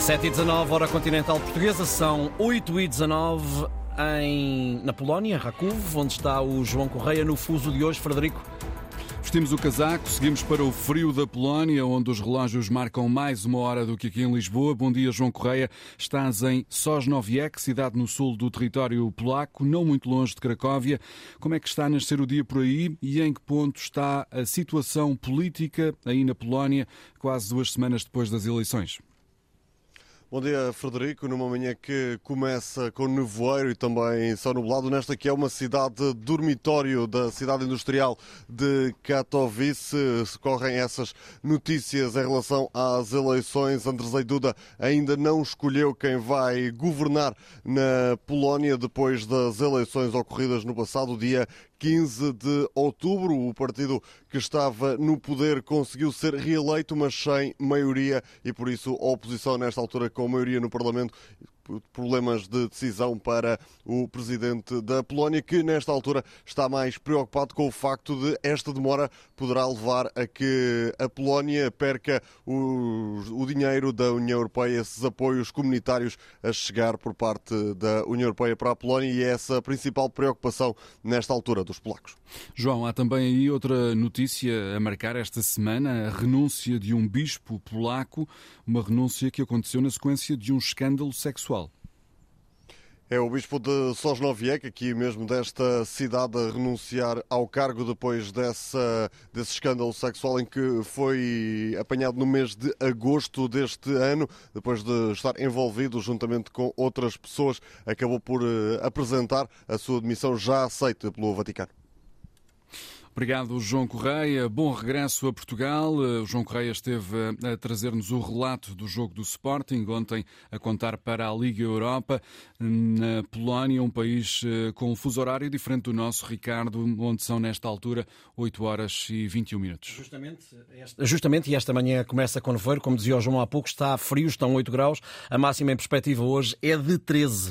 7 e 19 hora continental portuguesa, são 8 e 19 em, na Polónia, Rakov, onde está o João Correia no fuso de hoje. Frederico. Vestimos o casaco, seguimos para o frio da Polónia, onde os relógios marcam mais uma hora do que aqui em Lisboa. Bom dia, João Correia. Estás em Sosnowiec, cidade no sul do território polaco, não muito longe de Cracóvia. Como é que está a nascer o dia por aí e em que ponto está a situação política aí na Polónia, quase duas semanas depois das eleições? Bom dia, Frederico. Numa manhã que começa com nevoeiro e também só nublado, nesta que é uma cidade dormitório da cidade industrial de Katowice. Se correm essas notícias em relação às eleições. Andrzej Duda ainda não escolheu quem vai governar na Polónia depois das eleições ocorridas no passado dia 15 de outubro. O partido que estava no poder conseguiu ser reeleito, mas sem maioria, e por isso a oposição, nesta altura, com maioria no Parlamento, problemas de decisão para o presidente da Polónia, que nesta altura está mais preocupado com o facto de esta demora poderá levar a que a Polónia perca o, o dinheiro da União Europeia, esses apoios comunitários a chegar por parte da União Europeia para a Polónia e é essa a principal preocupação nesta altura dos polacos. João, há também aí outra notícia a marcar esta semana, a renúncia de um bispo polaco, uma renúncia que aconteceu na sequência de um escândalo sexual. É o bispo de Sosnowiec, aqui mesmo desta cidade, a renunciar ao cargo depois dessa, desse escândalo sexual em que foi apanhado no mês de agosto deste ano, depois de estar envolvido juntamente com outras pessoas, acabou por eh, apresentar a sua demissão já aceita pelo Vaticano. Obrigado, João Correia. Bom regresso a Portugal. O João Correia esteve a trazer-nos o relato do jogo do Sporting, ontem a contar para a Liga Europa, na Polónia, um país eh, com um fuso horário diferente do nosso, Ricardo, onde são nesta altura 8 horas e 21 minutos. Justamente, esta, justamente e esta manhã começa com nevoeiro, como dizia o João há pouco, está frio, estão 8 graus, a máxima em perspectiva hoje é de 13.